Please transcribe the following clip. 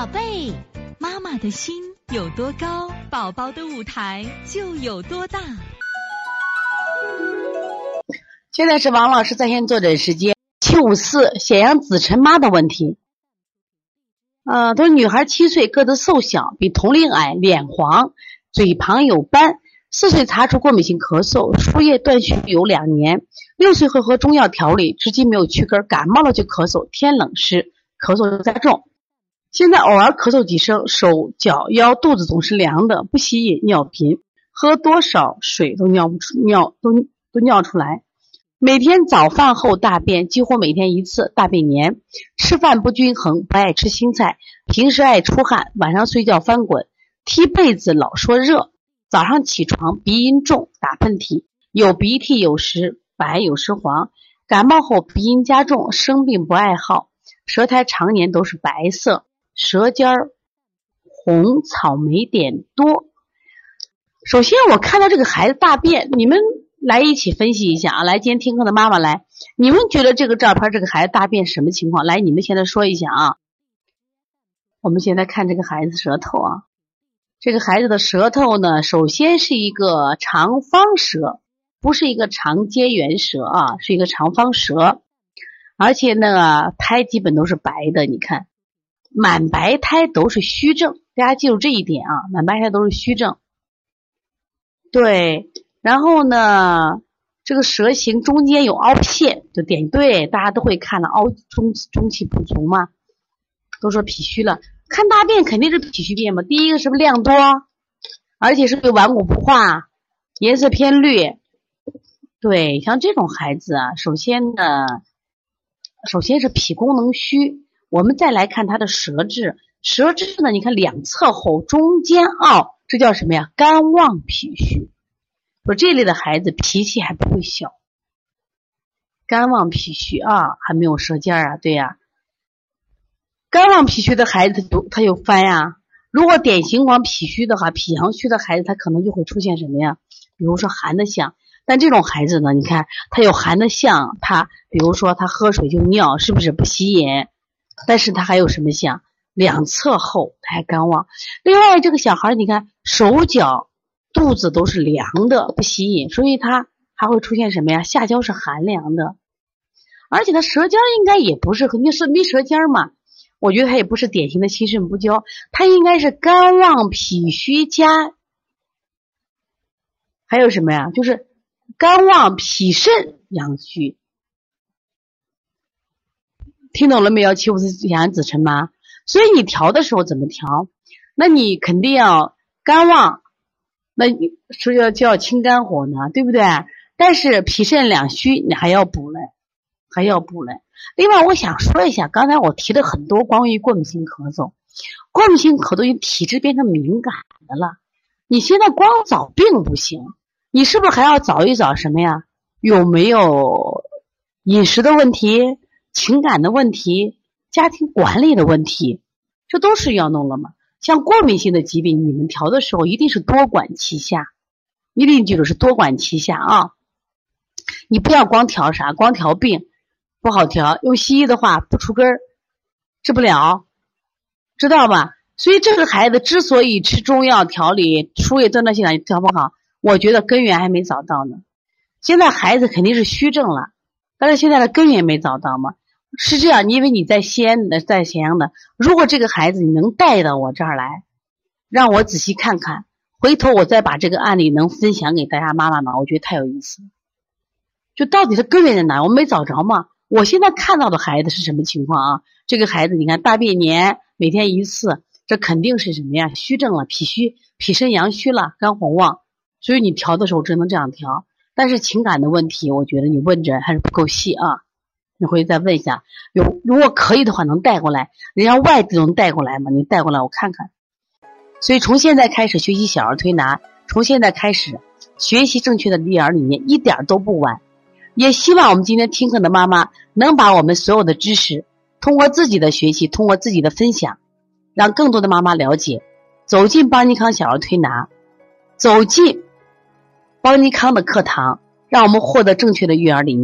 宝贝，妈妈的心有多高，宝宝的舞台就有多大。现在是王老师在线坐诊时间，七五四显阳子晨妈的问题。呃，她说女孩七岁，个子瘦小，比同龄矮，脸黄，嘴旁有斑。四岁查出过敏性咳嗽，输液断续有两年。六岁后喝中药调理，至今没有去根，感冒了就咳嗽，天冷时咳嗽又加重。现在偶尔咳嗽几声，手脚腰肚子总是凉的，不吸引，尿频，喝多少水都尿不出，尿都都尿出来。每天早饭后大便，几乎每天一次，大便黏，吃饭不均衡，不爱吃青菜，平时爱出汗，晚上睡觉翻滚，踢被子老说热，早上起床鼻音重，打喷嚏，有鼻涕，有时白，有时黄，感冒后鼻音加重，生病不爱好，舌苔常年都是白色。舌尖儿红，草莓点多。首先，我看到这个孩子大便，你们来一起分析一下啊！来，今天听课的妈妈来，你们觉得这个照片这个孩子大便什么情况？来，你们现在说一下啊！我们现在看这个孩子舌头啊，这个孩子的舌头呢，首先是一个长方舌，不是一个长尖圆舌啊，是一个长方舌，而且呢，苔基本都是白的，你看。满白苔都是虚症，大家记住这一点啊！满白苔都是虚症。对，然后呢，这个舌形中间有凹陷，就点对，大家都会看了，凹中中气不足嘛，都说脾虚了。看大便肯定是脾虚便嘛。第一个是不是量多，而且是不是顽固不化，颜色偏绿？对，像这种孩子啊，首先呢，首先是脾功能虚。我们再来看他的舌质，舌质呢？你看两侧厚，中间凹，这叫什么呀？肝旺脾虚。说这类的孩子脾气还不会小，肝旺脾虚啊，还没有舌尖啊，对呀。肝旺脾虚的孩子就他就翻呀。如果典型光脾虚的话，脾阳虚的孩子他可能就会出现什么呀？比如说寒的象。但这种孩子呢，你看他有寒的象，他比如说他喝水就尿，是不是不吸引？但是他还有什么像两侧厚，他还肝旺。另外，这个小孩你看手脚、肚子都是凉的，不吸引，所以他还会出现什么呀？下焦是寒凉的，而且他舌尖应该也不是，肯定是没舌尖嘛。我觉得他也不是典型的心肾不交，他应该是肝旺脾虚加，还有什么呀？就是肝旺脾肾阳虚。听懂了没有？七五四阳子辰吗？所以你调的时候怎么调？那你肯定要肝旺，那你是要就要清肝火呢，对不对？但是脾肾两虚，你还要补嘞，还要补嘞。另外，我想说一下，刚才我提的很多关于过敏性咳嗽，过敏性咳嗽因体质变成敏感的了。你现在光找病不行，你是不是还要找一找什么呀？有没有饮食的问题？情感的问题，家庭管理的问题，这都是要弄了嘛？像过敏性的疾病，你们调的时候一定是多管齐下，一定记住是多管齐下啊！你不要光调啥，光调病不好调，用西医的话不出根儿，治不了，知道吧？所以这个孩子之所以吃中药调理，输液断断续续调不好，我觉得根源还没找到呢。现在孩子肯定是虚症了，但是现在的根源没找到嘛？是这样，因为你在西安的，在咸阳的。如果这个孩子你能带到我这儿来，让我仔细看看，回头我再把这个案例能分享给大家妈妈们，我觉得太有意思。就到底是根源在哪？我没找着嘛。我现在看到的孩子是什么情况啊？这个孩子你看大便黏，每天一次，这肯定是什么呀？虚症了，脾虚，脾肾阳虚了，肝火旺。所以你调的时候只能这样调。但是情感的问题，我觉得你问着还是不够细啊。你回去再问一下，有如果可以的话，能带过来，人家外地能带过来吗？你带过来我看看。所以从现在开始学习小儿推拿，从现在开始学习正确的育儿理念，一点都不晚。也希望我们今天听课的妈妈能把我们所有的知识，通过自己的学习，通过自己的分享，让更多的妈妈了解，走进邦尼康小儿推拿，走进邦尼康的课堂，让我们获得正确的育儿理念。